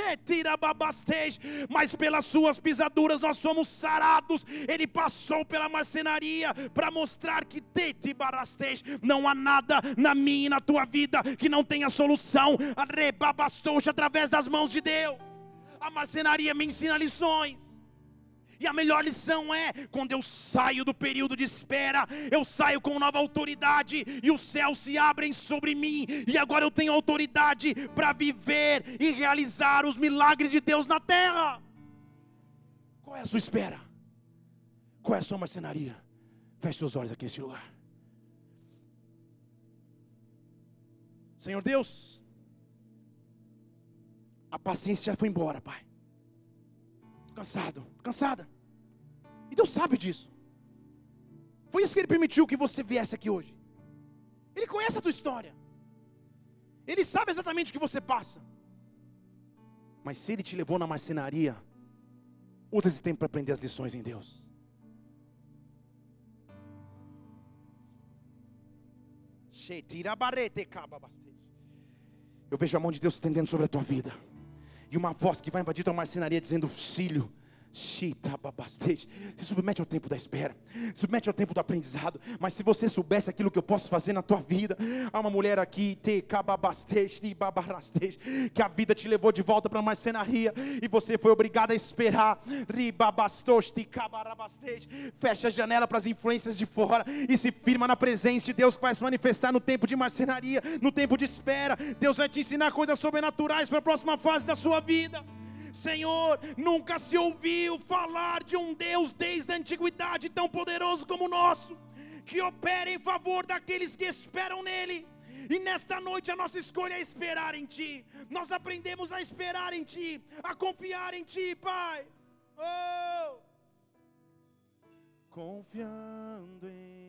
mas pelas suas pisaduras nós somos sarados. Ele passou pela marcenaria para mostrar que te barastej, não há nada na minha e na tua vida que não tenha solução. Arrebabastou através das mãos de Deus. A marcenaria me ensina lições. E a melhor lição é quando eu saio do período de espera, eu saio com nova autoridade e os céus se abrem sobre mim, e agora eu tenho autoridade para viver e realizar os milagres de Deus na terra. Qual é a sua espera? Qual é a sua marcenaria? Feche seus olhos aqui nesse lugar. Senhor Deus, a paciência já foi embora, Pai. Estou cansado, tô cansada. E Deus sabe disso. Foi isso que Ele permitiu que você viesse aqui hoje. Ele conhece a tua história. Ele sabe exatamente o que você passa. Mas se Ele te levou na marcenaria, usa esse tempo para aprender as lições em Deus. Eu vejo a mão de Deus estendendo sobre a tua vida. E uma voz que vai invadir tua marcenaria dizendo: Filho, se submete ao tempo da espera, submete ao tempo do aprendizado. Mas se você soubesse aquilo que eu posso fazer na tua vida, há uma mulher aqui, que a vida te levou de volta para a marcenaria e você foi obrigado a esperar. Fecha a janela para as influências de fora e se firma na presença de Deus que vai se manifestar no tempo de marcenaria, no tempo de espera. Deus vai te ensinar coisas sobrenaturais para a próxima fase da sua vida. Senhor, nunca se ouviu falar de um Deus desde a antiguidade tão poderoso como o nosso, que opera em favor daqueles que esperam nele. E nesta noite a nossa escolha é esperar em Ti. Nós aprendemos a esperar em Ti, a confiar em Ti, Pai. Oh! Confiando em